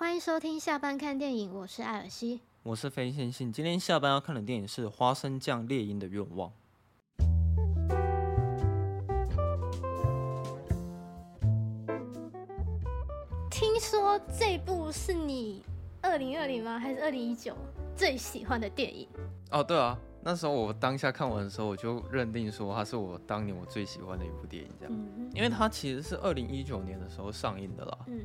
欢迎收听下班看电影，我是艾尔西，我是非线信。今天下班要看的电影是《花生酱猎鹰的愿望》。听说这部是你二零二零吗？还是二零一九最喜欢的电影？哦，对啊。那时候我当下看完的时候，我就认定说它是我当年我最喜欢的一部电影，这样，嗯、因为它其实是二零一九年的时候上映的啦。嗯，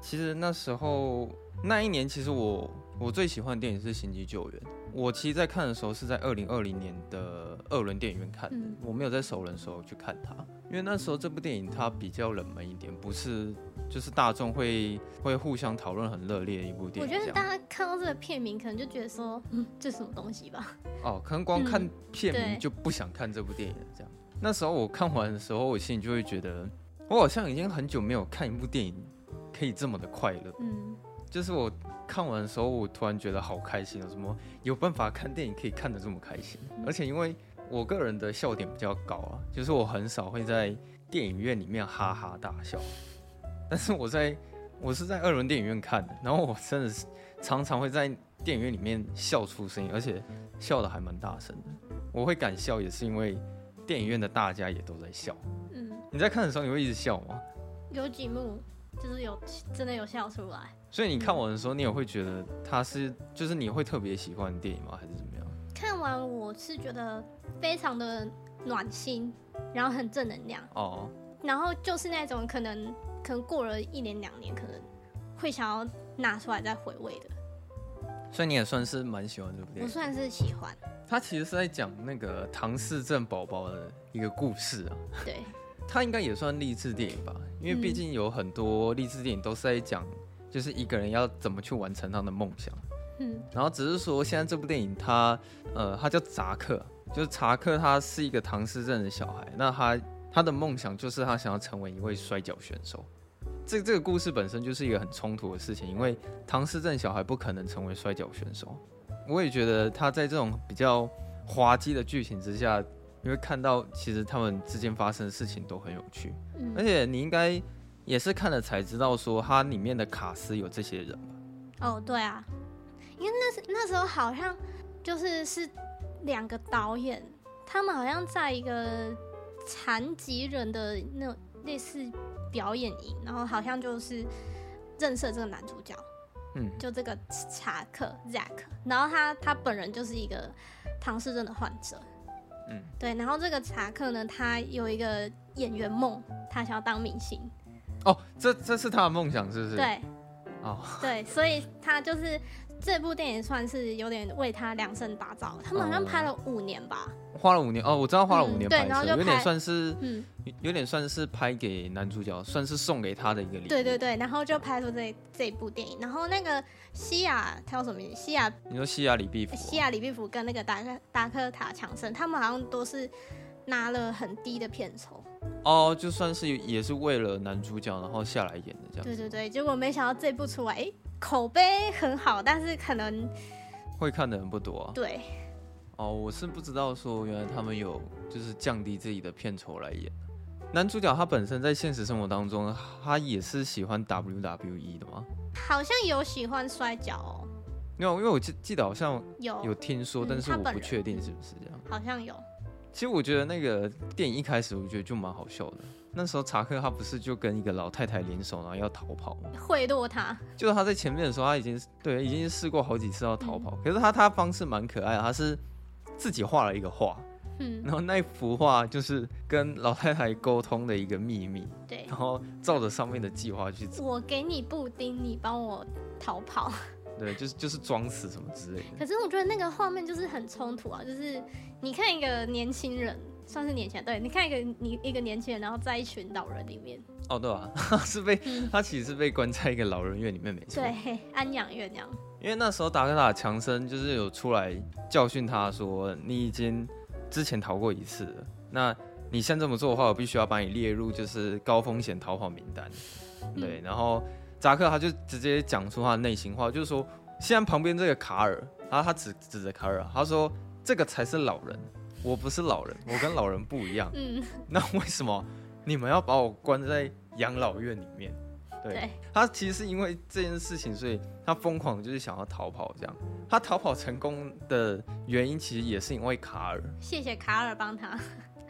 其实那时候那一年，其实我我最喜欢的电影是《星际救援》。我其实，在看的时候是在二零二零年的二轮电影院看的，嗯、我没有在首轮时候去看它，因为那时候这部电影它比较冷门一点，不是就是大众会会互相讨论很热烈的一部电影。我觉得大家看到这个片名，可能就觉得说，嗯，这什么东西吧？哦，可能光看片名就不想看这部电影了。这样，那时候我看完的时候，我心里就会觉得，我好像已经很久没有看一部电影可以这么的快乐。嗯，就是我。看完的时候，我突然觉得好开心啊！什么有办法看电影可以看得这么开心？而且因为我个人的笑点比较高啊，就是我很少会在电影院里面哈哈大笑，但是我在我是在二轮电影院看的，然后我真的是常常会在电影院里面笑出声音，而且笑的还蛮大声的。我会敢笑也是因为电影院的大家也都在笑。嗯，你在看的时候你会一直笑吗？有几幕。就是有真的有笑出来，所以你看完的时候，你也会觉得他是，就是你会特别喜欢电影吗？还是怎么样？看完我是觉得非常的暖心，然后很正能量哦。然后就是那种可能可能过了一年两年，可能会想要拿出来再回味的。所以你也算是蛮喜欢这部电影？我算是喜欢。他其实是在讲那个唐氏症宝宝的一个故事啊。对。他应该也算励志电影吧，因为毕竟有很多励志电影都是在讲，就是一个人要怎么去完成他的梦想。嗯，然后只是说现在这部电影它，呃，它叫扎克，就是查克，他是一个唐氏症的小孩，那他他的梦想就是他想要成为一位摔跤选手。这这个故事本身就是一个很冲突的事情，因为唐氏症小孩不可能成为摔跤选手。我也觉得他在这种比较滑稽的剧情之下。你会看到，其实他们之间发生的事情都很有趣，嗯、而且你应该也是看了才知道，说它里面的卡斯有这些人吧？哦，对啊，因为那时那时候好像就是是两个导演，他们好像在一个残疾人的那种类似表演营，然后好像就是认识了这个男主角，嗯，就这个查克 Zack，然后他他本人就是一个唐氏症的患者。嗯，对，然后这个查克呢，他有一个演员梦，他想要当明星。哦，这这是他的梦想，是不是？对。哦。对，所以他就是这部电影算是有点为他量身打造。他们好像拍了五年吧。花了五年哦，我知道花了五年拍摄，嗯，对，然后就有点算是，嗯，有点算是拍给男主角，算是送给他的一个礼物。对对对，然后就拍出这这部电影，然后那个西亚他叫什么名字？西亚，你说西亚李碧芙？西亚李碧福跟那个达克达克塔强森，他们好像都是拿了很低的片酬。哦，就算是也是为了男主角然后下来演的这样。对对对，结果没想到这部出来，哎，口碑很好，但是可能会看的人不多啊。对。哦，我是不知道说原来他们有就是降低自己的片酬来演。男主角他本身在现实生活当中，他也是喜欢 WWE 的吗？好像有喜欢摔跤哦。没有，因为我记记得好像有有听说，但是我不确定是不是这样。好像有。其实我觉得那个电影一开始我觉得就蛮好笑的。那时候查克他不是就跟一个老太太联手，然后要逃跑吗？贿赂他。就是他在前面的时候，他已经对已经试过好几次要逃跑，嗯、可是他他方式蛮可爱的，他是。自己画了一个画，嗯，然后那幅画就是跟老太太沟通的一个秘密，对，然后照着上面的计划去走。我给你布丁，你帮我逃跑。对，就是就是装死什么之类的。可是我觉得那个画面就是很冲突啊，就是你看一个年轻人，算是年轻人，对，你看一个你一个年轻人，然后在一群老人里面。哦，对啊，是被、嗯、他其实是被关在一个老人院里面，没错。对，安养院那样。因为那时候达克塔强森就是有出来教训他说：“你已经之前逃过一次了，那你现在这么做的话，我必须要把你列入就是高风险逃跑名单。”对，然后扎克他就直接讲出他的内心话，就是说：“现在旁边这个卡尔，然后他指指着卡尔，他说这个才是老人，我不是老人，我跟老人不一样。嗯，那为什么？”你们要把我关在养老院里面，对，对他其实是因为这件事情，所以他疯狂就是想要逃跑。这样，他逃跑成功的原因其实也是因为卡尔。谢谢卡尔帮他。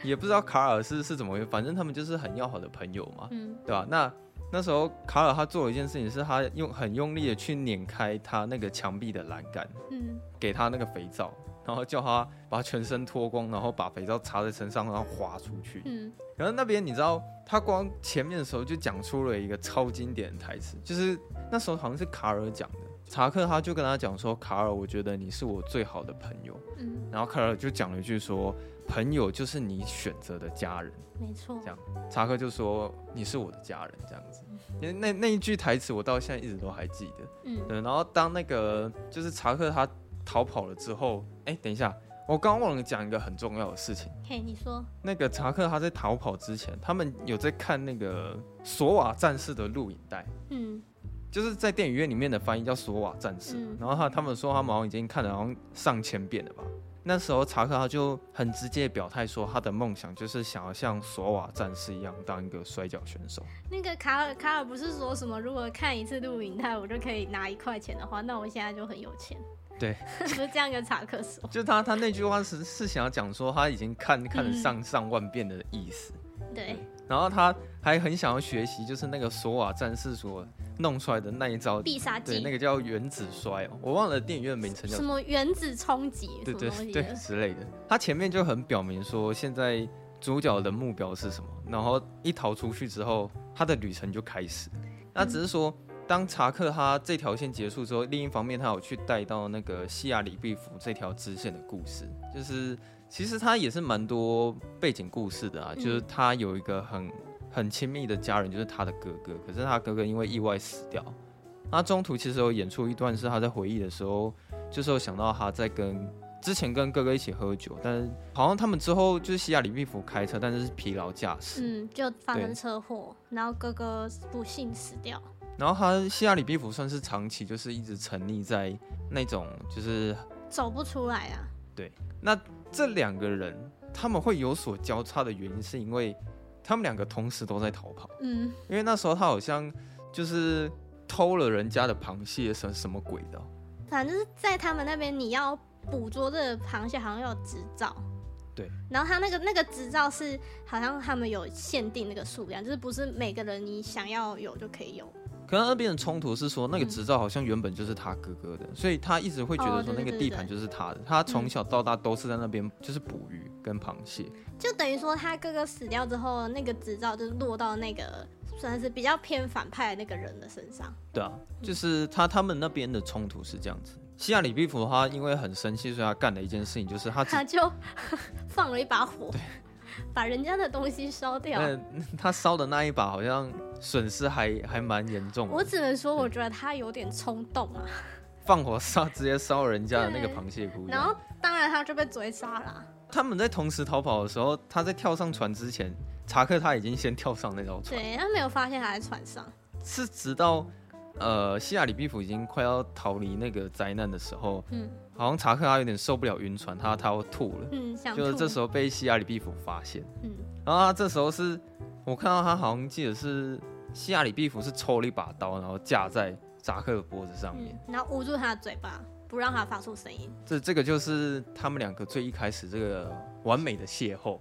也不知道卡尔是是怎么回事，反正他们就是很要好的朋友嘛，嗯，对吧？那那时候卡尔他做了一件事情，是他用很用力的去碾开他那个墙壁的栏杆，嗯，给他那个肥皂，然后叫他把全身脱光，然后把肥皂擦在身上，然后滑出去，嗯。然后那边你知道，他光前面的时候就讲出了一个超经典的台词，就是那时候好像是卡尔讲的，查克他就跟他讲说：“卡尔，我觉得你是我最好的朋友。”嗯，然后卡尔就讲了一句说。朋友就是你选择的家人，没错。这样，查克就说你是我的家人，这样子。因为那那一句台词，我到现在一直都还记得。嗯，对。然后当那个就是查克他逃跑了之后，哎，等一下，我刚刚忘了讲一个很重要的事情。嘿，你说。那个查克他在逃跑之前，他们有在看那个索瓦战士的录影带。嗯，就是在电影院里面的翻译叫索瓦战士。嗯，然后他他们说他们好像已经看了好像上千遍了吧。那时候查克他就很直接表态说，他的梦想就是想要像索瓦战士一样当一个摔跤选手。那个卡尔卡尔不是说什么，如果看一次录影带我就可以拿一块钱的话，那我现在就很有钱。对，是这样跟查克说。就他他那句话是是想要讲说他已经看看了上上万遍的意思。嗯、对。然后他还很想要学习，就是那个索瓦战士所弄出来的那一招必杀技，对，那个叫原子摔哦，我忘了电影院的名称叫什么原子冲击，对对对之类的。他前面就很表明说，现在主角的目标是什么，然后一逃出去之后，他的旅程就开始。那只是说，当查克他这条线结束之后，另一方面他有去带到那个西亚里毕福这条支线的故事，就是。其实他也是蛮多背景故事的啊，嗯、就是他有一个很很亲密的家人，就是他的哥哥。可是他哥哥因为意外死掉，那中途其实有演出一段是他在回忆的时候，就是有想到他在跟之前跟哥哥一起喝酒，但是好像他们之后就是西亚里毕福开车，但是是疲劳驾驶，嗯，就发生车祸，然后哥哥不幸死掉。然后他希拉里毕福算是长期就是一直沉溺在那种就是走不出来啊。对，那。这两个人他们会有所交叉的原因，是因为他们两个同时都在逃跑。嗯，因为那时候他好像就是偷了人家的螃蟹，什什么鬼的？反正就是在他们那边，你要捕捉这个螃蟹，好像要有执照。对。然后他那个那个执照是好像他们有限定那个数量，就是不是每个人你想要有就可以有。可能那边的冲突是说，那个执照好像原本就是他哥哥的，嗯、所以他一直会觉得说那个地盘就是他的。哦、他从小到大都是在那边就是捕鱼跟螃蟹，就等于说他哥哥死掉之后，那个执照就是落到那个算是比较偏反派的那个人的身上。对啊，就是他他们那边的冲突是这样子。西亚里毕福的话，因为很生气，所以他干了一件事情，就是他他就 放了一把火。对。把人家的东西烧掉，他烧的那一把好像损失还还蛮严重。我只能说，我觉得他有点冲动啊，放火烧，直接烧人家的那个螃蟹窟。然后，当然他就被追杀了。他们在同时逃跑的时候，他在跳上船之前，查克他已经先跳上那条船。对，他没有发现他在船上，是直到。呃，西亚里毕福已经快要逃离那个灾难的时候，嗯，好像查克他有点受不了晕船，他他要吐了，嗯，想，就是这时候被西亚里毕福发现，嗯，然后他这时候是我看到他好像记得是西亚里毕福是抽了一把刀，然后架在查克的脖子上面，嗯，然后捂住他的嘴巴，不让他发出声音。这这个就是他们两个最一开始这个完美的邂逅。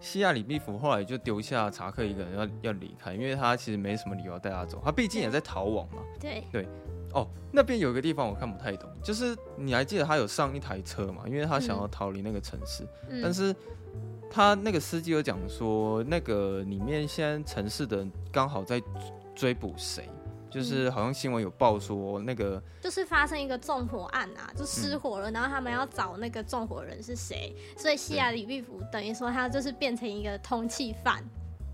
西亚里毕福后来就丢下查克一个人要要离开，因为他其实没什么理由带他走，他毕竟也在逃亡嘛。对对，哦，那边有一个地方我看不太懂，就是你还记得他有上一台车嘛？因为他想要逃离那个城市，嗯、但是他那个司机有讲说，那个里面现在城市的人刚好在追捕谁。就是好像新闻有报说那个，就是发生一个纵火案啊，就失火了，嗯、然后他们要找那个纵火人是谁，所以西亚里毕福等于说他就是变成一个通缉犯。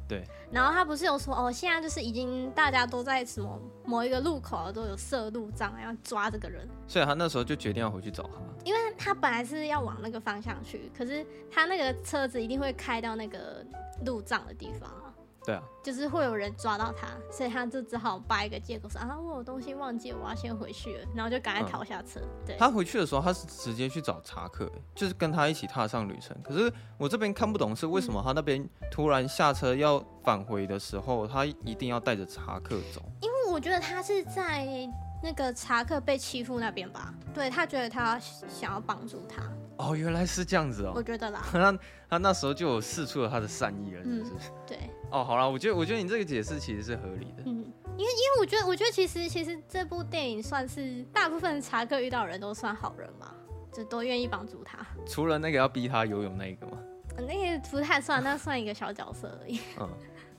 对。然后他不是有说哦，现在就是已经大家都在什么某一个路口都有设路障，要抓这个人。所以他那时候就决定要回去找他，因为他本来是要往那个方向去，可是他那个车子一定会开到那个路障的地方啊。对啊，就是会有人抓到他，所以他就只好掰一个借口说啊，我有东西忘记，我要先回去了，然后就赶快逃下车。嗯、对，他回去的时候，他是直接去找查克，就是跟他一起踏上旅程。可是我这边看不懂是为什么他那边突然下车要返回的时候，他一定要带着查克走？因为我觉得他是在那个查克被欺负那边吧，对，他觉得他想要帮助他。哦，原来是这样子哦。我觉得啦，他他那时候就有试出了他的善意了，是不是？嗯、对。哦，好了，我觉得我觉得你这个解释其实是合理的。嗯，因为因为我觉得我觉得其实其实这部电影算是大部分查克遇到的人都算好人嘛，就都愿意帮助他。除了那个要逼他游泳那一个吗？那个不太算，那算一个小角色而已。嗯，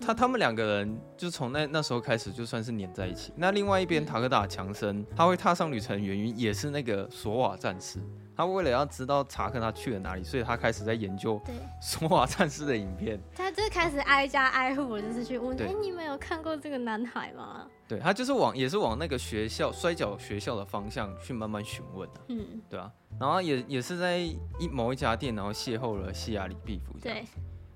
他他们两个人就从那那时候开始就算是黏在一起。那另外一边塔克达强森他会踏上旅程的原因也是那个索瓦战士。他为了要知道查克他去了哪里，所以他开始在研究索瓦战士的影片。他就开始挨家挨户，就是去问：“哎、欸，你们有看过这个男孩吗？”对，他就是往也是往那个学校摔跤学校的方向去慢慢询问、啊、嗯，对啊，然后也也是在一某一家店，然后邂逅了西雅里毕夫。对，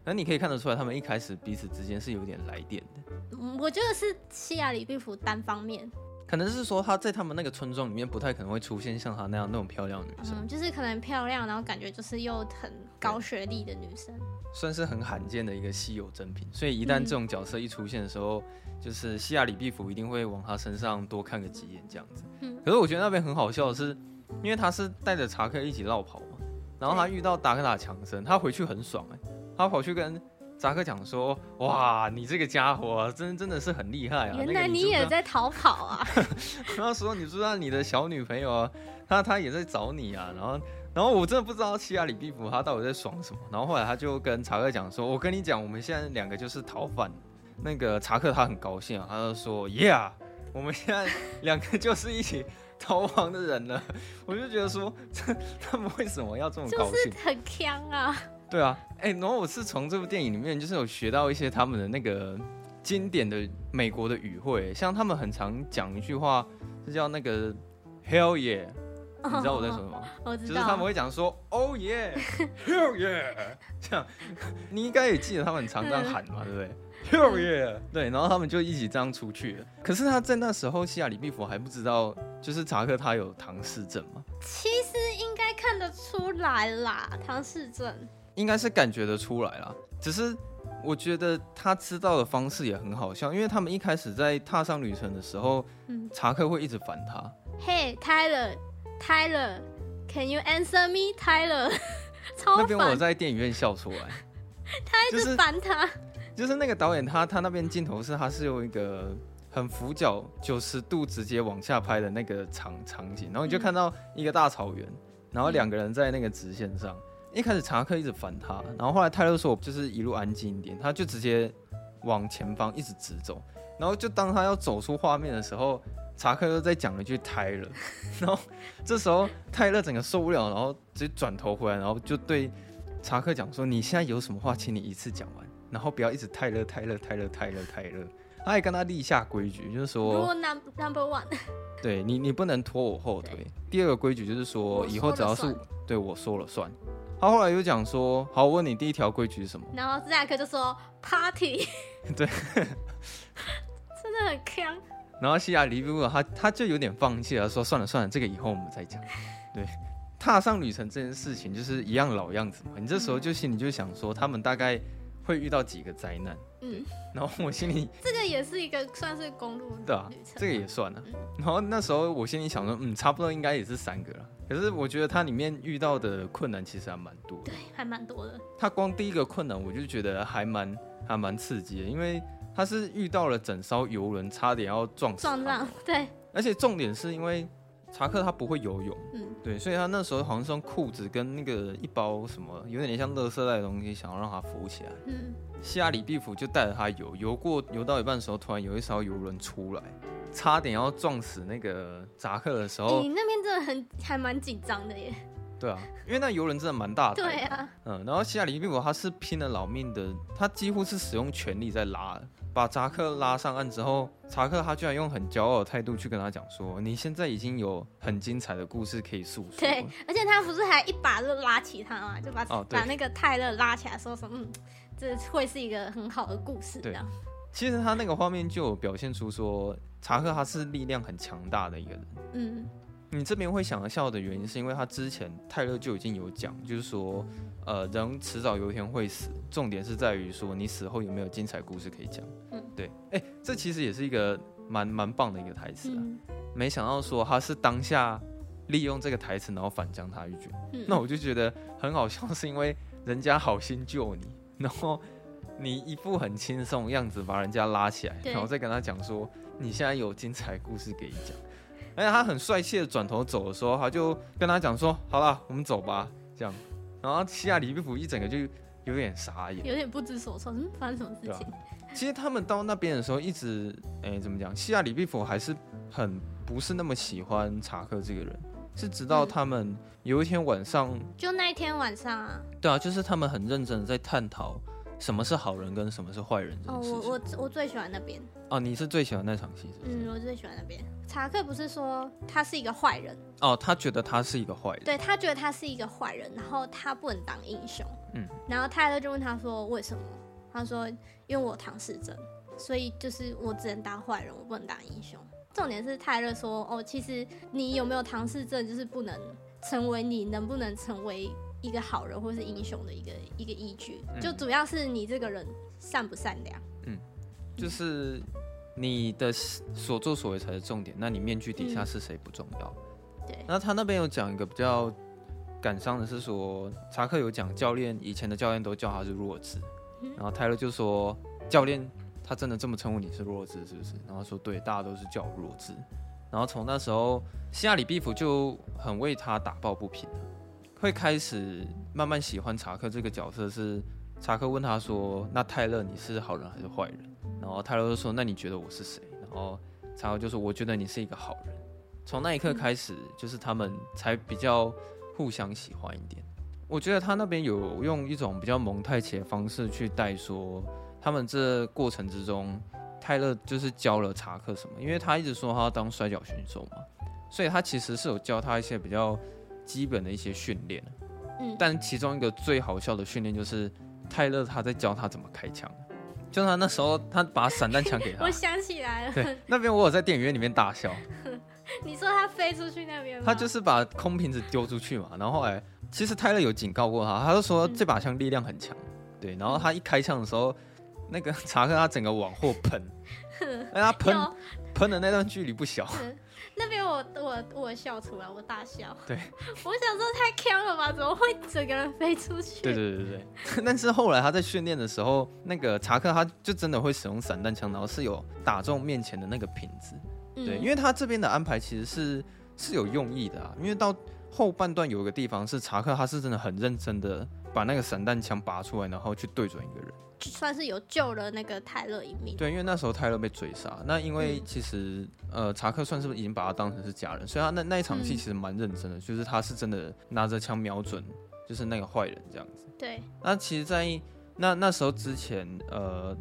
那你可以看得出来，他们一开始彼此之间是有点来电的。嗯，我觉得是西雅里毕夫单方面。可能是说他在他们那个村庄里面不太可能会出现像她那样那种漂亮的女生，嗯，就是可能漂亮，然后感觉就是又很高学历的女生，算是很罕见的一个稀有珍品。所以一旦这种角色一出现的时候，嗯、就是西亚里毕福一定会往她身上多看个几眼这样子。嗯，可是我觉得那边很好笑的是，因为他是带着查克一起绕跑嘛，然后他遇到达克塔强森，他回去很爽哎、欸，他跑去跟。扎克讲说：“哇，你这个家伙真真的是很厉害啊！原来你也在逃跑啊！” 他说：“你知道你的小女朋友啊，他他也在找你啊。”然后，然后我真的不知道西亚里毕福他到底在爽什么。然后后来他就跟查克讲说：“我跟你讲，我们现在两个就是逃犯。”那个查克他很高兴啊，他就说：“Yeah，我们现在两个就是一起逃亡的人了。”我就觉得说，这他们为什么要这么高兴？就是很锵啊！对啊，哎、欸，然后我是从这部电影里面，就是有学到一些他们的那个经典的美国的语汇，像他们很常讲一句话，是叫那个 Hell yeah，你知道我在说什么？我知道，就是他们会讲说 Oh yeah，Hell yeah，这样，你应该也记得他们很常这样喊嘛，对不对？Hell yeah，对，然后他们就一起这样出去了。可是他在那时候，西亚里毕福还不知道，就是查克他有唐氏症嘛？其实应该看得出来啦，唐氏症。应该是感觉得出来啦，只是我觉得他知道的方式也很好笑，因为他们一开始在踏上旅程的时候，嗯，查克会一直烦他。Hey Tyler，Tyler，Can you answer me，Tyler？超那边我在电影院笑出来，他一直烦他、就是。就是那个导演他他那边镜头是他是用一个很俯角九十度直接往下拍的那个场场景，然后你就看到一个大草原，然后两个人在那个直线上。一开始查克一直烦他，然后后来泰勒说：“我就是一路安静一点。”他就直接往前方一直直走，然后就当他要走出画面的时候，查克又在讲了一句“泰勒”，然后这时候泰勒整个受不了，然后直接转头回来，然后就对查克讲说：“你现在有什么话，请你一次讲完，然后不要一直泰勒泰勒泰勒泰勒泰勒。”他还跟他立下规矩，就是说：“Number one，对你，你不能拖我后腿。第二个规矩就是说，以后只要是对我说了算。”他后来又讲说：“好，我问你第一条规矩是什么？”然后斯莱克就说：“Party。”对，真的很坑。然后西亚黎不果他他就有点放弃了，说：“算了算了，这个以后我们再讲。”对，踏上旅程这件事情就是一样老样子嘛。你这时候就心里就想说，他们大概会遇到几个灾难。嗯，然后我心里这个也是一个算是公路对啊，这个也算了。然后那时候我心里想说，嗯，差不多应该也是三个了。可是我觉得它里面遇到的困难其实还蛮多的，对，还蛮多的。它光第一个困难我就觉得还蛮还蛮刺激的，因为它是遇到了整艘游轮差点要撞撞上，对。而且重点是因为查克他不会游泳，嗯，对，所以他那时候好像是用裤子跟那个一包什么有点像垃圾袋的东西，想要让他浮起来。嗯，希亚里毕福就带着他游，游过游到一半的时候，突然有一艘游轮出来。差点要撞死那个扎克的时候，你那边真的很还蛮紧张的耶。对啊，因为那游轮真的蛮大的。对啊，嗯，然后希亚里毕福他是拼了老命的，他几乎是使用全力在拉，把扎克拉上岸之后，查克他居然用很骄傲的态度去跟他讲说：“你现在已经有很精彩的故事可以诉说。”对，而且他不是还一把就拉起他嘛，就把、哦、把那个泰勒拉起来，说什么？嗯这会是一个很好的故事。这样，其实他那个画面就有表现出说，查克他是力量很强大的一个人。嗯，你这边会想要笑的原因，是因为他之前泰勒就已经有讲，就是说，呃，人迟早有一天会死，重点是在于说你死后有没有精彩故事可以讲。嗯，对，哎，这其实也是一个蛮蛮棒的一个台词啊。嗯，没想到说他是当下利用这个台词，然后反将他一军。嗯，那我就觉得很好笑，是因为人家好心救你。然后你一副很轻松的样子把人家拉起来，然后再跟他讲说，你现在有精彩故事可以讲。而且他很帅气的转头走的时候，他就跟他讲说，好了，我们走吧，这样。然后西亚李碧甫一整个就有点傻眼，有点不知所措，嗯，发生什么事情？其实他们到那边的时候，一直哎怎么讲？西亚李碧甫还是很不是那么喜欢查克这个人。是直到他们有一天晚上，就那一天晚上啊，对啊，就是他们很认真的在探讨什么是好人跟什么是坏人。哦，我我我最喜欢那边。哦，你是最喜欢那场戏是？嗯，我最喜欢那边。查克不是说他是一个坏人？哦，他觉得他是一个坏人。对，他觉得他是一个坏人，然后他不能当英雄。嗯，然后泰勒就问他说为什么？他说因为我唐氏症，所以就是我只能当坏人，我不能当英雄。重点是泰勒说：“哦，其实你有没有唐氏症，就是不能成为你能不能成为一个好人或是英雄的一个一个依据。就主要是你这个人善不善良。嗯，就是你的所作所为才是重点。那你面具底下是谁不重要。嗯、对。那他那边有讲一个比较感伤的是说，查克有讲教练以前的教练都叫他是弱智，嗯、然后泰勒就说教练。”他真的这么称呼你是弱智是不是？然后说对，大家都是叫我弱智。然后从那时候，希亚李碧甫就很为他打抱不平，会开始慢慢喜欢查克这个角色。是查克问他说：“那泰勒你是好人。还是坏人？”然后泰勒就说：“那你觉得我是谁？”然后查克就说：“我觉得你是一个好人。”从那一刻开始，就是他们才比较互相喜欢一点。我觉得他那边有用一种比较蒙太奇的方式去带说。他们这过程之中，泰勒就是教了查克什么？因为他一直说他要当摔角选手嘛，所以他其实是有教他一些比较基本的一些训练。嗯，但其中一个最好笑的训练就是泰勒他在教他怎么开枪，就他那时候他把散弹枪给他，我想起来了，对，那边我有在电影院里面大笑。你说他飞出去那边吗？他就是把空瓶子丢出去嘛，然后哎，其实泰勒有警告过他，他就说这把枪力量很强，对，然后他一开枪的时候。那个查克他整个往后喷，哎，他喷喷的那段距离不小。那边我我我笑出来，我大笑。对，我想说太锵了吧？怎么会整个人飞出去？对对对对对。但是后来他在训练的时候，那个查克他就真的会使用散弹枪，然后是有打中面前的那个瓶子。对，因为他这边的安排其实是是有用意的啊。因为到后半段有一个地方是查克他是真的很认真的把那个散弹枪拔出来，然后去对准一个人。算是有救了那个泰勒一命。对，因为那时候泰勒被追杀，那因为其实、嗯、呃查克算是已经把他当成是家人，所以他那那一场戏其实蛮认真的，嗯、就是他是真的拿着枪瞄准，就是那个坏人这样子。对。那其实，在那那时候之前，呃，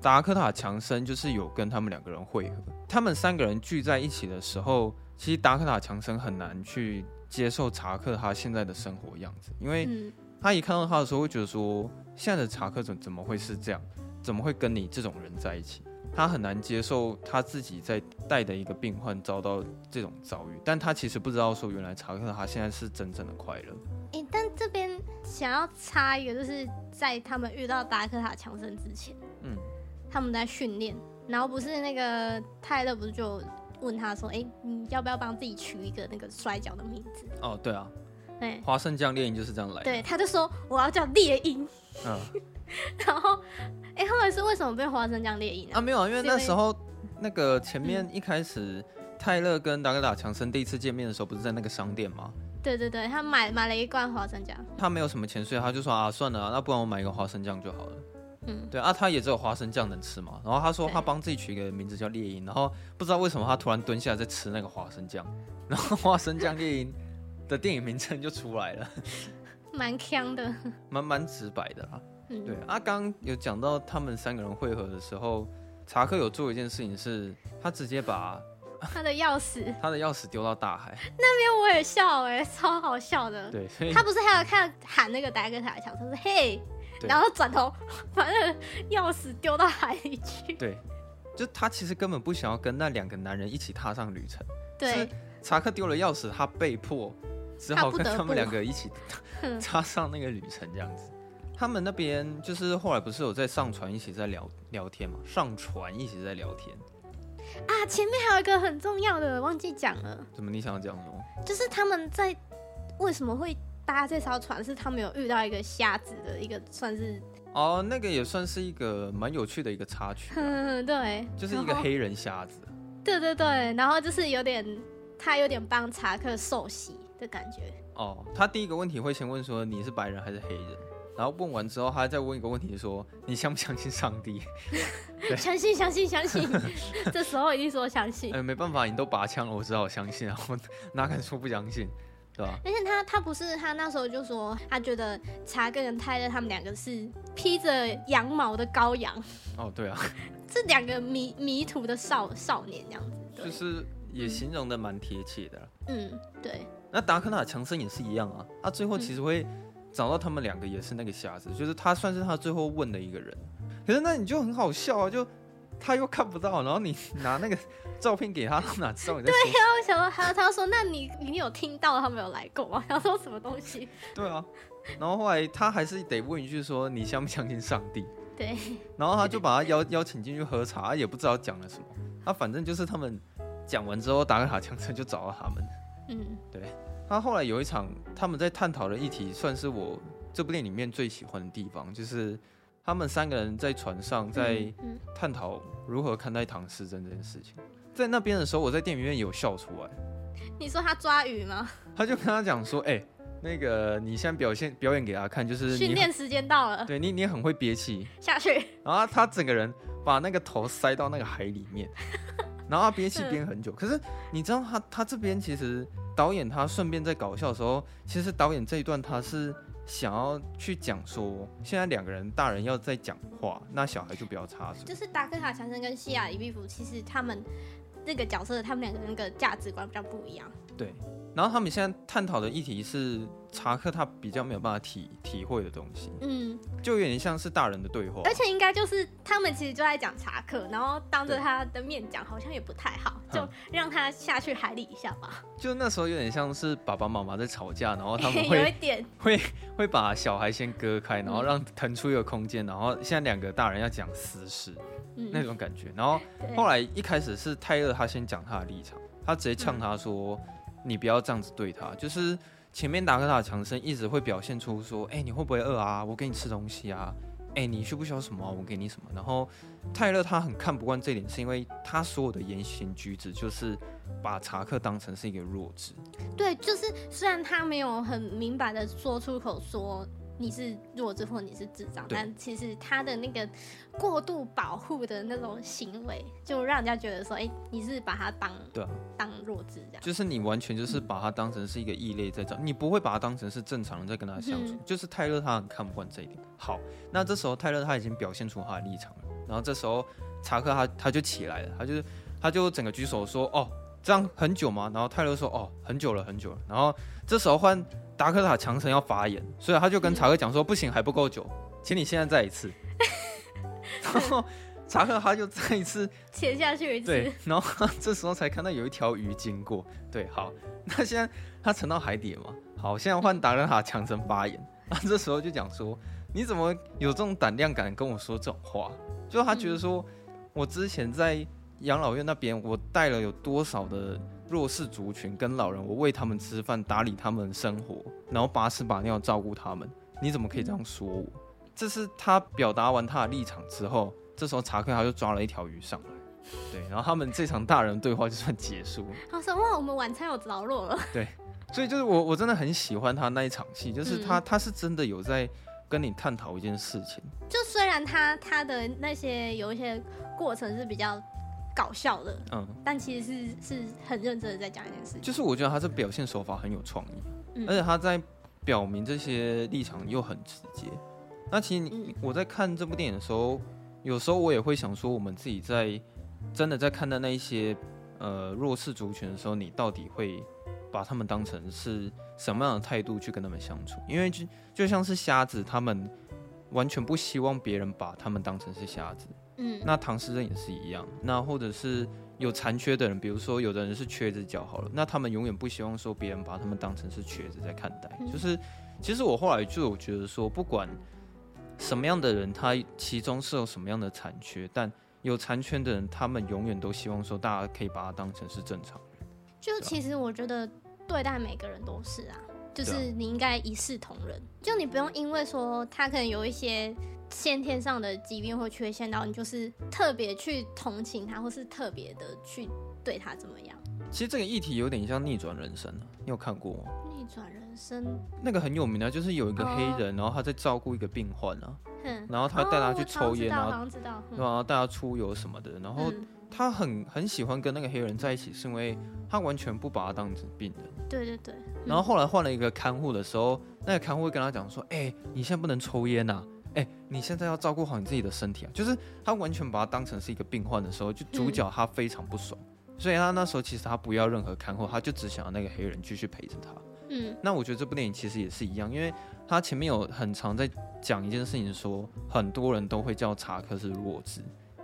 达克塔强森就是有跟他们两个人会合，他们三个人聚在一起的时候，其实达克塔强森很难去接受查克他现在的生活样子，因为。嗯他一看到他的时候，会觉得说，现在的查克怎怎么会是这样？怎么会跟你这种人在一起？他很难接受他自己在带的一个病患遭到这种遭遇，但他其实不知道说，原来查克他现在是真正的快乐。诶，但这边想要插一个，就是在他们遇到达克塔强森之前，嗯，他们在训练，然后不是那个泰勒不是就问他说，诶，你要不要帮自己取一个那个摔跤的名字？哦，对啊。对，花生酱猎鹰就是这样来的。对，他就说我要叫猎鹰。嗯，然后，哎、欸，后来是为什么被花生酱猎鹰呢？啊，没有啊，因为那时候那个前面一开始，泰勒跟达格达强森第一次见面的时候，不是在那个商店吗？对对对，他买买了一罐花生酱。他没有什么钱，所以他就说啊，算了啊，那不然我买一个花生酱就好了。嗯，对啊，他也只有花生酱能吃嘛。然后他说他帮自己取一个名字叫猎鹰，然后不知道为什么他突然蹲下来在吃那个花生酱，然后花生酱猎鹰。的电影名称就出来了，蛮锵的，蛮蛮直白的啦。嗯、对，阿、啊、刚有讲到他们三个人会合的时候，查克有做一件事情是，是他直接把 他的钥匙，他的钥匙丢到大海。那边我也笑哎、欸，超好笑的。对，他不是还有看喊那个达克塔强他说：“嘿，然后转头 把那个钥匙丢到海里去。对，就他其实根本不想要跟那两个男人一起踏上旅程。对，查克丢了钥匙，他被迫只好跟他们两个一起 插上那个旅程，这样子。他们那边就是后来不是有在上船一起在聊聊天嘛？上船一起在聊天。啊，前面还有一个很重要的忘记讲了。怎么？你想要讲什么？就是他们在为什么会搭这艘船？是他们有遇到一个瞎子的一个算是哦，那个也算是一个蛮有趣的一个插曲。嗯，对，就是一个黑人瞎子。对对对，然后就是有点他有点帮查克受洗的感觉。哦，他第一个问题会先问说，你是白人还是黑人？然后问完之后，他再问一个问题说，你相不相信上帝？相信相信相信，这时候一定说相信。哎，没办法，你都拔枪了，我只好相信啊，我哪敢说不相信，对吧？而且他他不是他那时候就说，他觉得查根跟泰勒他们两个是披着羊毛的羔羊。哦，对啊，这两个迷迷途的少少年这样子，就是也形容的蛮贴切的。嗯，对。那达克纳强森也是一样啊，他最后其实会找到他们两个也是那个瞎子，就是他算是他最后问的一个人。可是那你就很好笑啊，就他又看不到，然后你拿那个照片给他，他哪知道你在说？对呀，我想说，他他说，那你你有听到他没有来过吗？他说什么东西？对啊，然后后来他还是得问一句说，你相不相信上帝？对，然后他就把他邀邀请进去喝茶，也不知道讲了什么。他反正就是他们讲完之后，达克塔强森就找到他们。嗯，对。他后来有一场他们在探讨的议题，算是我这部电影里面最喜欢的地方，就是。他们三个人在船上在探讨如何看待唐诗珍这件事情。在那边的时候，我在电影院有笑出来。你说他抓鱼吗？他就跟他讲说：“哎、欸，那个你现在表现表演给他看，就是训练时间到了。对你，你也很会憋气下去。然后他整个人把那个头塞到那个海里面，然后他憋气憋很久。可是你知道他他这边其实导演他顺便在搞笑的时候，其实导演这一段他是。想要去讲说，现在两个人大人要在讲话，那小孩就不要插嘴。就是达克塔强森跟西雅·伊比芙，其实他们那个角色，他们两个人那个价值观比较不一样。对。然后他们现在探讨的议题是查克他比较没有办法体体会的东西，嗯，就有点像是大人的对话，而且应该就是他们其实就在讲查克，然后当着他的面讲好像也不太好，就让他下去海里一下吧。就那时候有点像是爸爸妈妈在吵架，然后他们 会有一点。会会把小孩先割开，然后让腾出一个空间，然后现在两个大人要讲私事，嗯，那种感觉。然后后来一开始是泰勒他先讲他的立场，他直接呛他说。嗯你不要这样子对他，就是前面达克塔强生一直会表现出说，哎、你会不会饿啊？我给你吃东西啊。哎、你需不需要什么、我给你什么。然后泰勒他很看不惯这点，是因为他所有的言行举止就是把查克当成是一个弱智。对，就是虽然他没有很明白的说出口说。你是弱智或你是智障，但其实他的那个过度保护的那种行为，就让人家觉得说，哎、欸，你是把他当对、啊、当弱智这样，就是你完全就是把他当成是一个异类在找，你不会把他当成是正常人在跟他相处。嗯、就是泰勒他很看不惯这一点。好，那这时候泰勒他已经表现出他的立场了，然后这时候查克他他就起来了，他就是他就整个举手说，哦，这样很久吗？然后泰勒说，哦，很久了，很久了。然后这时候换。达克塔强森要发言，所以他就跟查克讲说：“不行，还不够久，请你现在再一次。”然后查克他就再一次潜下去一次，对，然后这时候才看到有一条鱼经过。对，好，那现在他沉到海底了嘛？好，现在换达克塔强森发言，那 这时候就讲说：“你怎么有这种胆量敢跟我说这种话？”就他觉得说，我之前在养老院那边，我带了有多少的。弱势族群跟老人，我喂他们吃饭，打理他们的生活，然后把屎把尿照顾他们。你怎么可以这样说我？这是他表达完他的立场之后，这时候查克他就抓了一条鱼上来，对，然后他们这场大人对话就算结束了。他说：“哇，我们晚餐有着落了。”对，所以就是我我真的很喜欢他那一场戏，就是他、嗯、他是真的有在跟你探讨一件事情。就虽然他他的那些有一些过程是比较。搞笑的，嗯，但其实是是很认真的在讲一件事情。就是我觉得他这表现手法很有创意，嗯，而且他在表明这些立场又很直接。那其实我在看这部电影的时候，有时候我也会想说，我们自己在真的在看待那一些呃弱势族群的时候，你到底会把他们当成是什么样的态度去跟他们相处？因为就就像是瞎子他们。完全不希望别人把他们当成是瞎子。嗯，那唐诗人也是一样。那或者是有残缺的人，比如说有的人是缺一只脚好了，那他们永远不希望说别人把他们当成是瘸子在看待。嗯、就是其实我后来就有觉得说，不管什么样的人，他其中是有什么样的残缺，但有残缺的人，他们永远都希望说大家可以把他当成是正常人。就其实我觉得对待每个人都是啊。就是你应该一视同仁，就你不用因为说他可能有一些先天上的疾病或缺陷，然后你就是特别去同情他，或是特别的去对他怎么样。其实这个议题有点像逆转人生啊，你有看过吗？逆转人生那个很有名啊，就是有一个黑人，然后他在照顾一个病患啊，然后他带他去抽烟啊，然后带他出游什么的，然后。他很很喜欢跟那个黑人在一起，是因为他完全不把他当成病人。对对对。然后后来换了一个看护的时候，那个看护会跟他讲说：“哎、欸，你现在不能抽烟呐，哎，你现在要照顾好你自己的身体啊。”就是他完全把他当成是一个病患的时候，就主角他非常不爽。嗯、所以他那时候其实他不要任何看护，他就只想要那个黑人继续陪着他。嗯。那我觉得这部电影其实也是一样，因为他前面有很常在讲一件事情说，说很多人都会叫查克是弱智。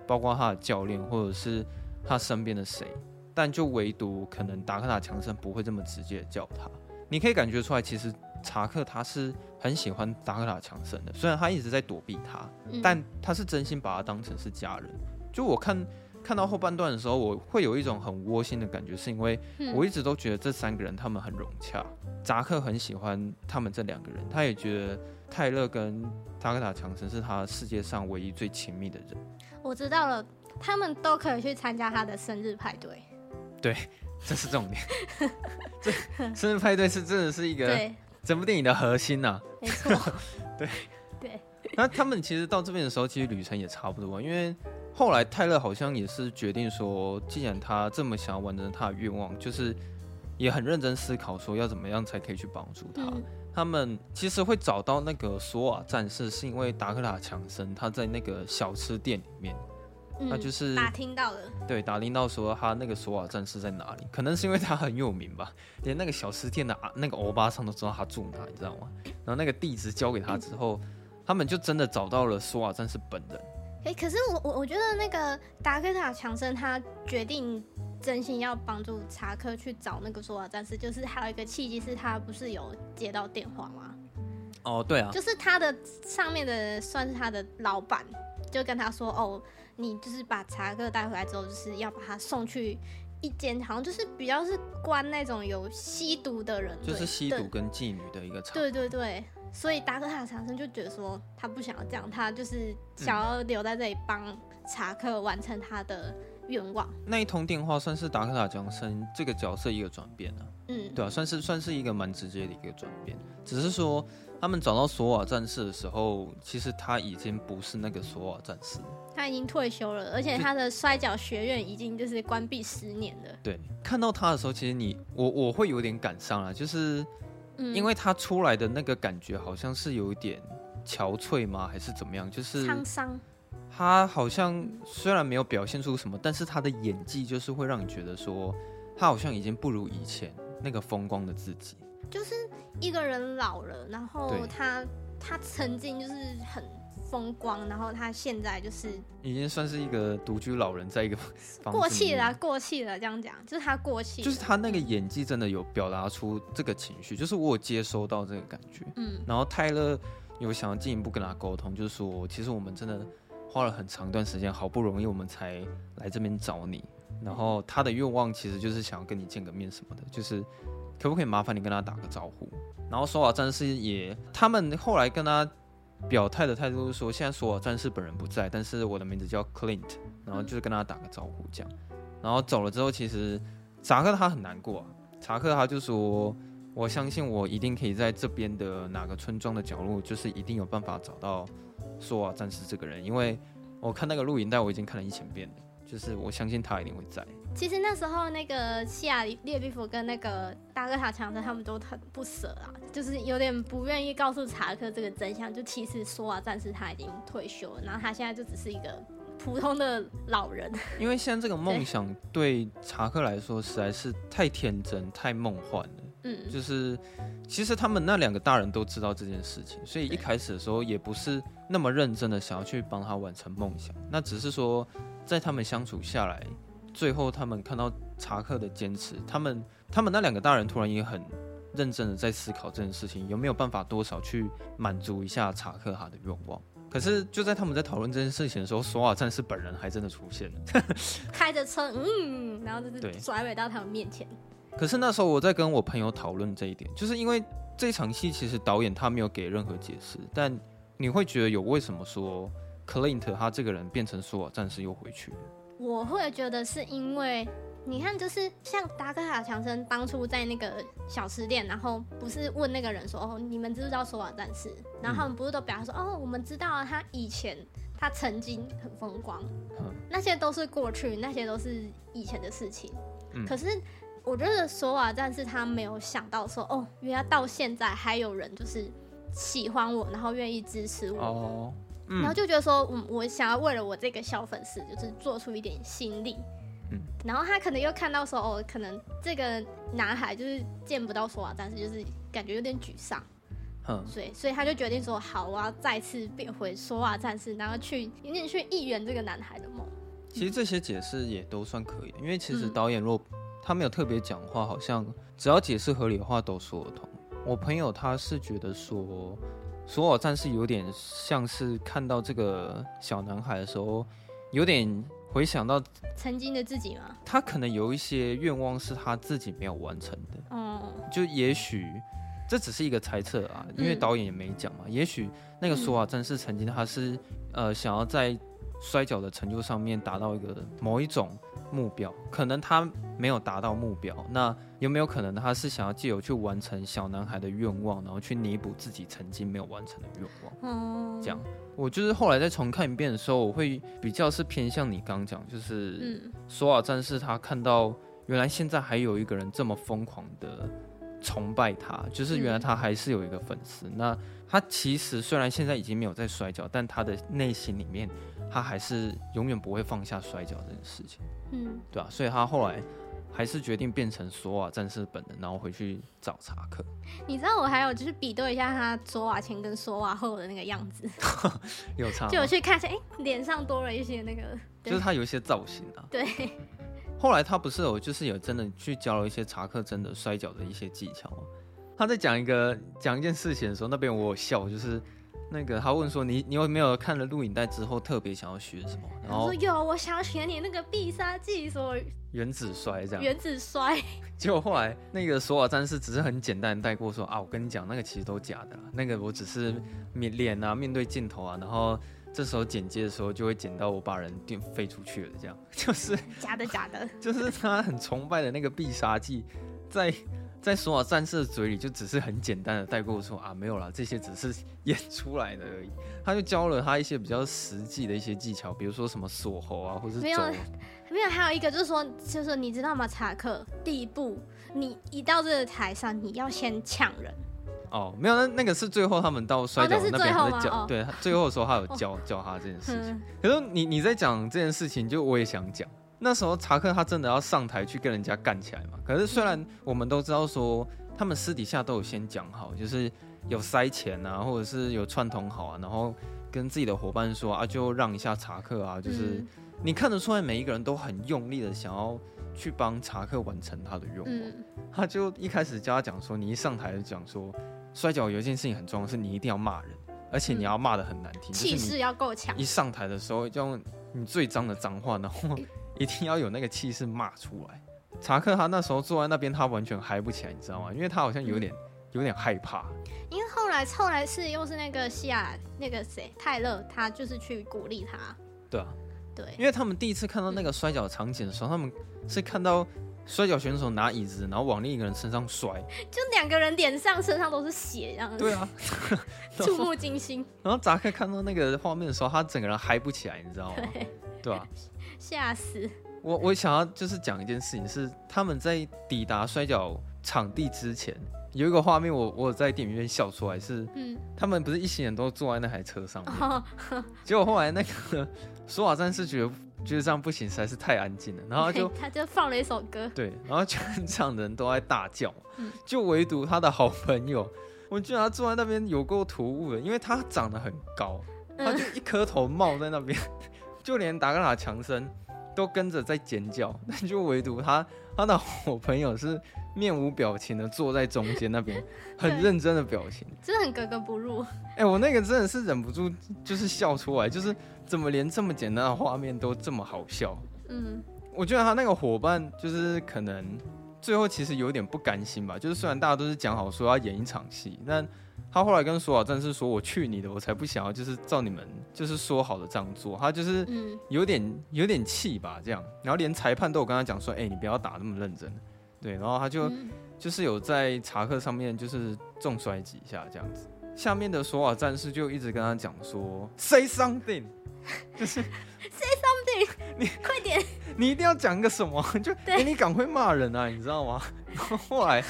包括他的教练，或者是他身边的谁，但就唯独可能达克塔强森不会这么直接的叫他。你可以感觉出来，其实查克他是很喜欢达克塔强森的，虽然他一直在躲避他，但他是真心把他当成是家人。就我看看到后半段的时候，我会有一种很窝心的感觉，是因为我一直都觉得这三个人他们很融洽。扎克很喜欢他们这两个人，他也觉得泰勒跟达克塔强森是他世界上唯一最亲密的人。我知道了，他们都可以去参加他的生日派对。对，这是重点。这生日派对是真的是一个整部电影的核心呐、啊。没错。对 对。那他们其实到这边的时候，其实旅程也差不多，因为后来泰勒好像也是决定说，既然他这么想要完成他的愿望，就是也很认真思考说要怎么样才可以去帮助他。嗯他们其实会找到那个索瓦战士，是因为达克塔强森他在那个小吃店里面，嗯、他就是打听到了，对，打听到说他那个索瓦战士在哪里，可能是因为他很有名吧，连那个小吃店的啊那个欧巴桑都知道他住哪，你知道吗？然后那个地址交给他之后，嗯、他们就真的找到了索瓦战士本人。哎、欸，可是我我我觉得那个达克塔强森他决定。真心要帮助查克去找那个索瓦战士，就是还有一个契机是他不是有接到电话吗？哦，对啊，就是他的上面的算是他的老板，就跟他说：“哦，你就是把查克带回来之后，就是要把他送去一间好像就是比较是关那种有吸毒的人，就是吸毒跟妓女的一个场。”对对对，所以达克塔强生就觉得说他不想要这样，他就是想要留在这里帮查克完成他的。愿望那一通电话算是达克塔强生这个角色一个转变了，嗯，对啊，算是算是一个蛮直接的一个转变。只是说他们找到索瓦战士的时候，其实他已经不是那个索瓦战士，他已经退休了，而且他的摔角学院已经就是关闭十年了。对，看到他的时候，其实你我我会有点感伤啊，就是因为他出来的那个感觉好像是有一点憔悴吗？还是怎么样？就是沧桑。他好像虽然没有表现出什么，但是他的演技就是会让你觉得说，他好像已经不如以前那个风光的自己。就是一个人老了，然后他他曾经就是很风光，然后他现在就是已经算是一个独居老人，在一个过气了，过气了。这样讲，就是他过气。就是他那个演技真的有表达出这个情绪，就是我有接收到这个感觉。嗯，然后泰勒有想要进一步跟他沟通，就是说，其实我们真的。花了很长一段时间，好不容易我们才来这边找你。然后他的愿望其实就是想要跟你见个面什么的，就是可不可以麻烦你跟他打个招呼？然后索瓦战士也，他们后来跟他表态的态度是说，现在索瓦战士本人不在，但是我的名字叫 Clint，然后就是跟他打个招呼这样。然后走了之后，其实查克他很难过。查克他就说，我相信我一定可以在这边的哪个村庄的角落，就是一定有办法找到。索瓦战士这个人，因为我看那个录影带，我已经看了一千遍了，就是我相信他一定会在。其实那时候那个西亚列比夫跟那个大哥塔强森他们都很不舍啊，就是有点不愿意告诉查克这个真相。就其实说啊战士他已经退休了，然后他现在就只是一个普通的老人。因为现在这个梦想对查克来说实在是太天真、太梦幻了。嗯，就是其实他们那两个大人都知道这件事情，所以一开始的时候也不是那么认真的想要去帮他完成梦想。那只是说，在他们相处下来，最后他们看到查克的坚持，他们他们那两个大人突然也很认真的在思考这件事情，有没有办法多少去满足一下查克他的愿望。可是就在他们在讨论这件事情的时候，索瓦战士本人还真的出现了，开着车，嗯，然后就是甩尾到他们面前。可是那时候我在跟我朋友讨论这一点，就是因为这场戏其实导演他没有给任何解释，但你会觉得有为什么说 Clint 他这个人变成索瓦战士又回去了？我会觉得是因为你看，就是像达克塔强森当初在那个小吃店，然后不是问那个人说：“哦，你们知不知道索瓦战士？”然后他们不是都表示说：“哦，我们知道啊，他以前他曾经很风光，那些都是过去，那些都是以前的事情。”可是。我觉得索瓦战士他没有想到说，哦，原来到现在还有人就是喜欢我，然后愿意支持我，哦嗯、然后就觉得说，嗯，我想要为了我这个小粉丝，就是做出一点心力。嗯，然后他可能又看到说，哦，可能这个男孩就是见不到索瓦战士，就是感觉有点沮丧。嗯，所以所以他就决定说，好，我要再次变回索瓦战士，然后去有点去一圆这个男孩的梦。其实这些解释也都算可以，因为其实导演若。他没有特别讲话，好像只要解释合理的话都说得通。我朋友他是觉得说，索瓦战士有点像是看到这个小男孩的时候，有点回想到曾经的自己吗？他可能有一些愿望是他自己没有完成的。嗯，就也许这只是一个猜测啊，因为导演也没讲嘛。也许那个索瓦战士曾经他是呃想要在摔跤的成就上面达到一个某一种。目标可能他没有达到目标，那有没有可能他是想要借由去完成小男孩的愿望，然后去弥补自己曾经没有完成的愿望？嗯，这样我就是后来再重看一遍的时候，我会比较是偏向你刚讲，就是索尔战士他看到原来现在还有一个人这么疯狂的崇拜他，就是原来他还是有一个粉丝。那他其实虽然现在已经没有在摔跤，但他的内心里面。他还是永远不会放下摔跤这件事情，嗯，对啊，所以他后来还是决定变成索瓦战士本人，然后回去找查克。你知道我还有就是比对一下他索瓦前跟索瓦后的那个样子，有差，就我去看一下，哎，脸上多了一些那个，就是他有一些造型啊。对，后来他不是有就是有真的去教了一些查克真的摔跤的一些技巧吗？他在讲一个讲一件事情的时候，那边我有笑，就是。那个他问说，你你有没有看了录影带之后特别想要学什么？然后说有，我想要学你那个必杀技，说原子摔这样。原子摔。结果后来那个索瓦战士只是很简单的带过说啊，我跟你讲那个其实都假的，那个我只是面脸啊面对镜头啊，然后这时候剪接的时候就会剪到我把人电飞出去了，这样 就是假的假的，就是他很崇拜的那个必杀技在。在索瓦战士的嘴里，就只是很简单的带过说啊，没有啦，这些只是演出来的而已。他就教了他一些比较实际的一些技巧，比如说什么锁喉啊，或者没有没有，还有一个就是说，就是你知道吗？查克，第一步，你一到这个台上，你要先呛人。哦，没有，那那个是最后他们到摔跤那边还在教，哦、对，最后的时候他有教、哦、教他这件事情。嗯、可是你你在讲这件事情，就我也想讲。那时候查克他真的要上台去跟人家干起来嘛？可是虽然我们都知道说他们私底下都有先讲好，就是有塞钱啊，或者是有串通好啊，然后跟自己的伙伴说啊，就让一下查克啊，就是你看得出来每一个人都很用力的想要去帮查克完成他的愿望。他就一开始教他讲说，你一上台就讲说摔跤有一件事情很重要，是你一定要骂人，而且你要骂的很难听，气势要够强。一上台的时候就用你最脏的脏话，然后。一定要有那个气势骂出来。查克他那时候坐在那边，他完全嗨不起来，你知道吗？因为他好像有点有点害怕。因为后来后来是又是那个西亚那个谁泰勒，他就是去鼓励他。对啊，对。因为他们第一次看到那个摔跤场景的时候，他们是看到摔跤选手拿椅子，然后往另一个人身上摔，就两个人脸上身上都是血，这样子。对啊，触目惊心。然后查克看到那个画面的时候，他整个人嗨不起来，你知道吗？对，对吧？吓死。我！我想要就是讲一件事情，是他们在抵达摔跤场地之前，有一个画面我，我我在电影院笑出来是，嗯，他们不是一行人都坐在那台车上面，哦、结果后来那个索瓦战士觉得觉得这样不行，实在是太安静了。然后就 他就放了一首歌，对，然后全场的人都在大叫，就唯独他的好朋友，我觉得他坐在那边有够突兀的，因为他长得很高，他就一颗头冒在那边，就连达格拉强森都跟着在尖叫，但就唯独他他的好朋友是。面无表情的坐在中间那边，很认真的表情，真的很格格不入。哎、欸，我那个真的是忍不住，就是笑出来，就是怎么连这么简单的画面都这么好笑。嗯，我觉得他那个伙伴就是可能最后其实有点不甘心吧，就是虽然大家都是讲好说要演一场戏，但他后来跟索尔战士说：“我去你的，我才不想要就是照你们就是说好的这样做。”他就是有点有点气吧，这样，然后连裁判都有跟他讲说：“哎、欸，你不要打那么认真。”对，然后他就、嗯、就是有在查克上面就是重摔几下这样子，下面的索瓦战士就一直跟他讲说 “say something”，就是 “say something”，你快点，你一定要讲个什么，就给你赶快骂人啊，你知道吗？然后后来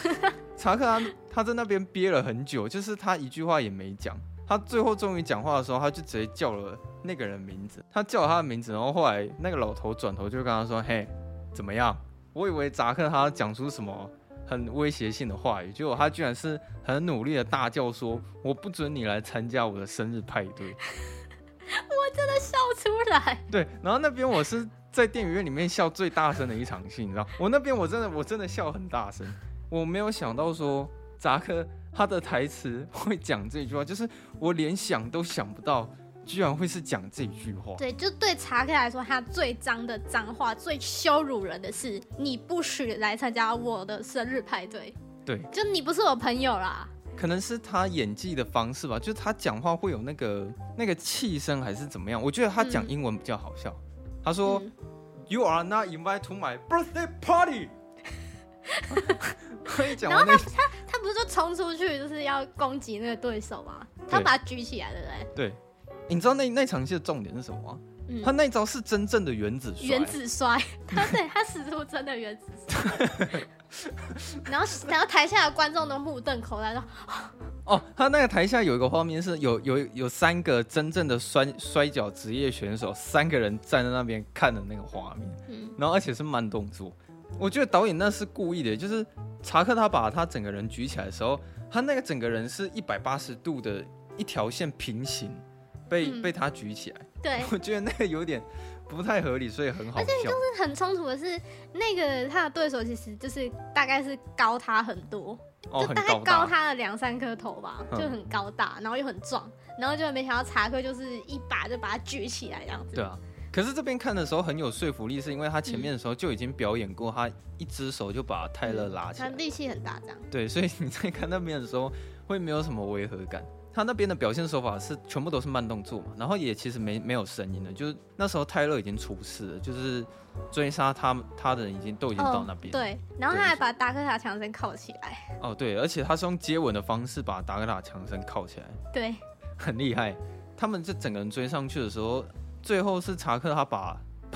查克他他在那边憋了很久，就是他一句话也没讲，他最后终于讲话的时候，他就直接叫了那个人名字，他叫了他的名字，然后后来那个老头转头就跟他说：“嘿，怎么样？”我以为扎克他讲出什么很威胁性的话语，结果他居然是很努力的大叫说：“我不准你来参加我的生日派对。”我真的笑出来。对，然后那边我是在电影院里面笑最大声的一场戏，你知道？我那边我真的我真的笑很大声，我没有想到说扎克他的台词会讲这句话，就是我连想都想不到。居然会是讲这句话？对，就对查克来说，他最脏的脏话，最羞辱人的是，你不许来参加我的生日派对。对，就你不是我朋友啦。可能是他演技的方式吧，就是他讲话会有那个那个气声，还是怎么样？我觉得他讲英文比较好笑。嗯、他说、嗯、：“You are not invited to my birthday party。”可以讲然后他他他不是说冲出去就是要攻击那个对手吗？他把他举起来，对不对？对。你知道那那场戏的重点是什么吗？嗯、他那招是真正的原子摔，原子摔，他对他使出真的原子摔，然后然后台下的观众都目瞪口呆说：“ 哦，他那个台下有一个画面是有有有三个真正的摔摔跤职业选手，三个人站在那边看的那个画面，嗯，然后而且是慢动作。我觉得导演那是故意的，就是查克他把他整个人举起来的时候，他那个整个人是一百八十度的一条线平行。”被、嗯、被他举起来，对，我觉得那个有点不太合理，所以很好笑。而且就是很冲突的是，那个他的对手其实就是大概是高他很多，哦、就大概高他了两三颗头吧，就很高大，嗯、然后又很壮，然后就没想到查克就是一把就把他举起来这样子。对啊，可是这边看的时候很有说服力，是因为他前面的时候就已经表演过，他一只手就把泰勒拉起来，他力气很大这样。对，所以你在看那边的时候会没有什么违和感。他那边的表现手法是全部都是慢动作嘛，然后也其实没没有声音的，就是那时候泰勒已经出事了，就是追杀他他的人已经都已经到那边，哦，对，然后他还把达克塔强森铐起来，哦对，而且他是用接吻的方式把达克塔强森铐起来，对，很厉害。他们这整个人追上去的时候，最后是查克他把。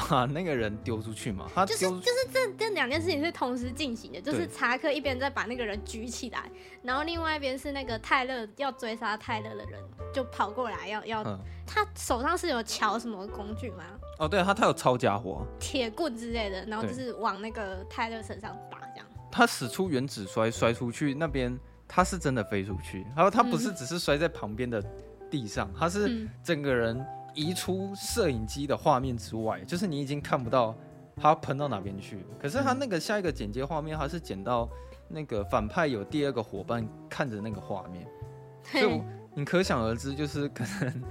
把那个人丢出去嘛？他就是就是这这两件事情是同时进行的，就是查克一边在把那个人举起来，然后另外一边是那个泰勒要追杀泰勒的人就跑过来要要，他手上是有乔什么工具吗？哦，对，他他有抄家伙，铁棍之类的，然后就是往那个泰勒身上打这样。他使出原子摔摔出去，那边他是真的飞出去，然后他不是只是摔在旁边的地上，他是整个人。移出摄影机的画面之外，就是你已经看不到他喷到哪边去。可是他那个下一个剪接画面，他是剪到那个反派有第二个伙伴看着那个画面，所以你可想而知，就是可能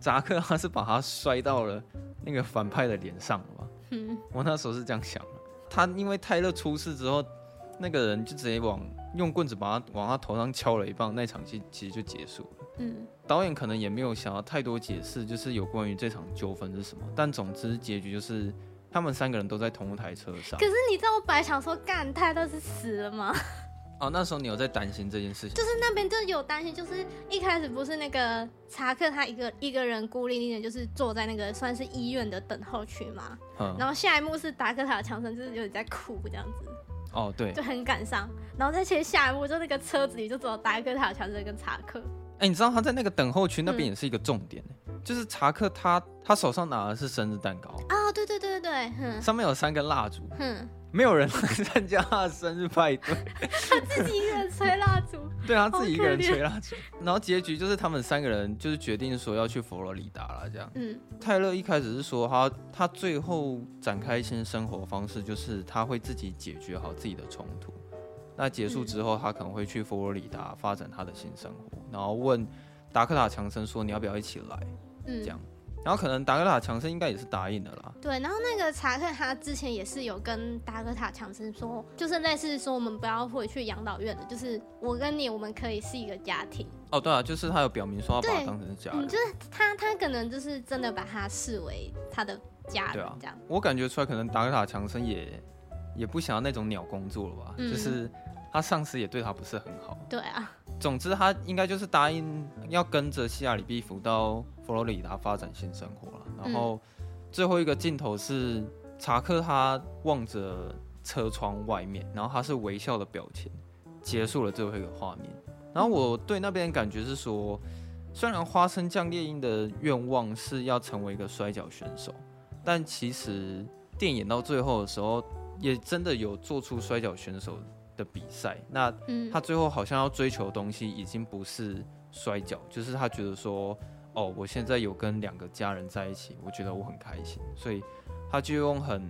扎克他是把他摔到了那个反派的脸上了吧？嗯，我那时候是这样想的。他因为泰勒出事之后，那个人就直接往用棍子把他往他头上敲了一棒，那场戏其实就结束了。嗯，导演可能也没有想要太多解释，就是有关于这场纠纷是什么。但总之结局就是他们三个人都在同一台车上。可是你知道我本来想说，干泰勒是死了吗？哦，那时候你有在担心这件事情？就是那边就有担心，就是一开始不是那个查克他一个一个人孤零零的，就是坐在那个算是医院的等候区嘛。嗯。然后下一幕是达克塔的强森，就是有点在哭这样子。哦，对。就很感伤。然后再切下一幕，就那个车子里就只有达克塔的强森跟查克。哎、欸，你知道他在那个等候区那边也是一个重点、嗯、就是查克他他手上拿的是生日蛋糕。啊，对对对对对，上面有三根蜡烛，没有人来参加他的生日派对，他自己一个人吹蜡烛，对，他自己一个人吹蜡烛，然后结局就是他们三个人就是决定说要去佛罗里达了，这样。嗯，泰勒一开始是说他他最后展开新生活方式就是他会自己解决好自己的冲突，那结束之后他可能会去佛罗里达发展他的新生活，然后问达克塔强森说你要不要一起来，嗯，这样。然后可能达克塔强森应该也是答应的啦。对，然后那个查克他之前也是有跟达克塔强森说，就是类似说我们不要回去养老院的，就是我跟你我们可以是一个家庭。哦，对啊，就是他有表明说要把他当成是家人。嗯，就是他他可能就是真的把他视为他的家人这样。啊、我感觉出来，可能达克塔强森也也不想要那种鸟工作了吧？嗯、就是他上司也对他不是很好。对啊。总之，他应该就是答应要跟着希亚里毕福到佛罗里达发展新生活了。然后最后一个镜头是查克，他望着车窗外面，然后他是微笑的表情，结束了最后一个画面。然后我对那边感觉是说，虽然花生酱猎鹰的愿望是要成为一个摔跤选手，但其实电影到最后的时候，也真的有做出摔跤选手的比赛，那他最后好像要追求的东西已经不是摔跤，就是他觉得说，哦，我现在有跟两个家人在一起，我觉得我很开心，所以他就用很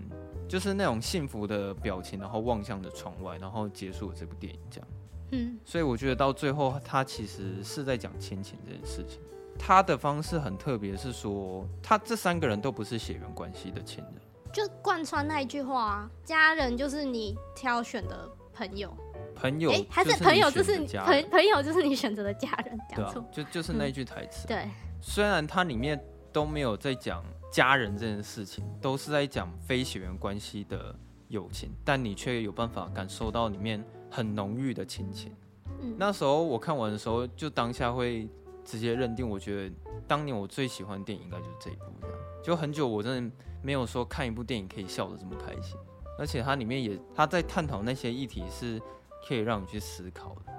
就是那种幸福的表情，然后望向着窗外，然后结束了这部电影，这样。嗯，所以我觉得到最后，他其实是在讲亲情这件事情。他的方式很特别，是说他这三个人都不是血缘关系的亲人，就贯穿那一句话啊，家人就是你挑选的。朋友，朋友，哎，还是朋友，就是朋朋友，就是你选择的家人，讲错，就就是那一句台词。对，虽然它里面都没有在讲家人这件事情，都是在讲非血缘关系的友情，但你却有办法感受到里面很浓郁的亲情。嗯，那时候我看完的时候，就当下会直接认定，我觉得当年我最喜欢的电影应该就是这一部，这样，就很久我真的没有说看一部电影可以笑得这么开心。而且它里面也，他在探讨那些议题是可以让你去思考的。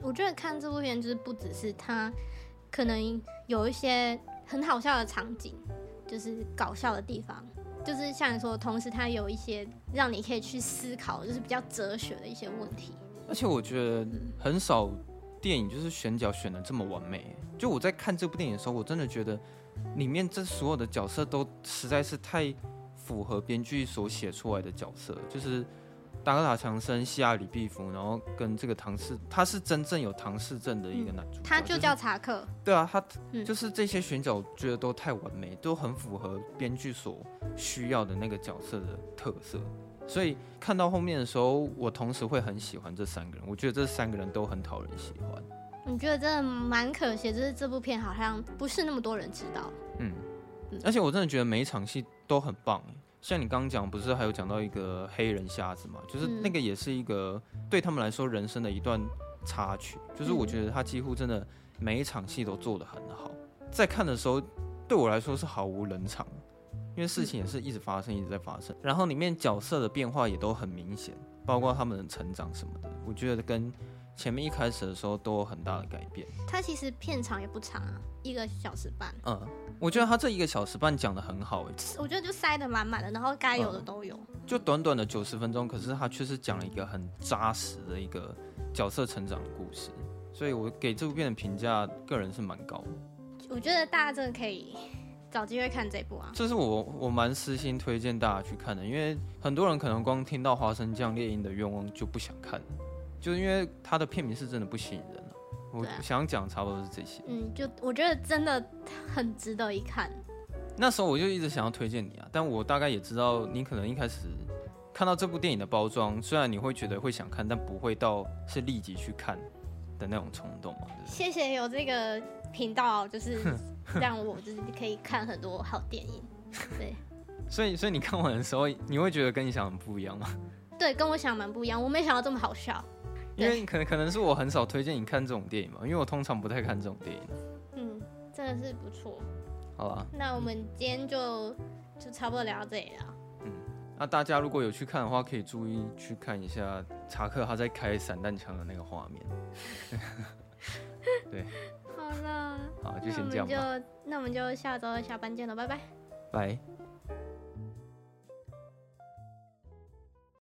我觉得看这部片就是不只是它可能有一些很好笑的场景，就是搞笑的地方，就是像你说，同时它有一些让你可以去思考，就是比较哲学的一些问题。而且我觉得很少电影就是选角选的这么完美。就我在看这部电影的时候，我真的觉得里面这所有的角色都实在是太。符合编剧所写出来的角色，就是达克塔强森、希亚里毕福，然后跟这个唐氏，他是真正有唐氏症的一个男主角，他就叫查克。就是、对啊，他就是这些选角，我觉得都太完美，都很符合编剧所需要的那个角色的特色。所以看到后面的时候，我同时会很喜欢这三个人，我觉得这三个人都很讨人喜欢。你觉得真的蛮可惜，就是这部片好像不是那么多人知道。嗯。而且我真的觉得每一场戏都很棒，像你刚刚讲，不是还有讲到一个黑人瞎子嘛？就是那个也是一个对他们来说人生的一段插曲。就是我觉得他几乎真的每一场戏都做得很好，在看的时候对我来说是毫无冷场，因为事情也是一直发生，一直在发生。然后里面角色的变化也都很明显，包括他们的成长什么的，我觉得跟前面一开始的时候都有很大的改变。它其实片长也不长啊，一个小时半。嗯。我觉得他这一个小时半讲的很好，哎，我觉得就塞得满满的，然后该有的都有。嗯，就短短的九十分钟，可是他却是讲了一个很扎实的一个角色成长的故事，所以我给这部片的评价，个人是蛮高的。我觉得大家真的可以找机会看这部啊，这是我我蛮私心推荐大家去看的，因为很多人可能光听到花生酱猎鹰的愿望就不想看，就是因为他的片名是真的不吸引人。我想讲差不多是这些，嗯，就我觉得真的很值得一看。那时候我就一直想要推荐你啊，但我大概也知道你可能一开始看到这部电影的包装，虽然你会觉得会想看，但不会到是立即去看的那种冲动嘛。谢谢有这个频道，就是 让我就是可以看很多好电影。对，所以所以你看完的时候，你会觉得跟你想的不一样吗？对，跟我想的蛮不一样，我没想到这么好笑。因为可能可能是我很少推荐你看这种电影嘛，因为我通常不太看这种电影。嗯，真的是不错。好了，那我们今天就就差不多聊到这里了。嗯，那大家如果有去看的话，可以注意去看一下查克他在开散弹枪的那个画面。对。好了。好，就先这样吧。那我们就那我们就下周下班见了，拜拜。拜。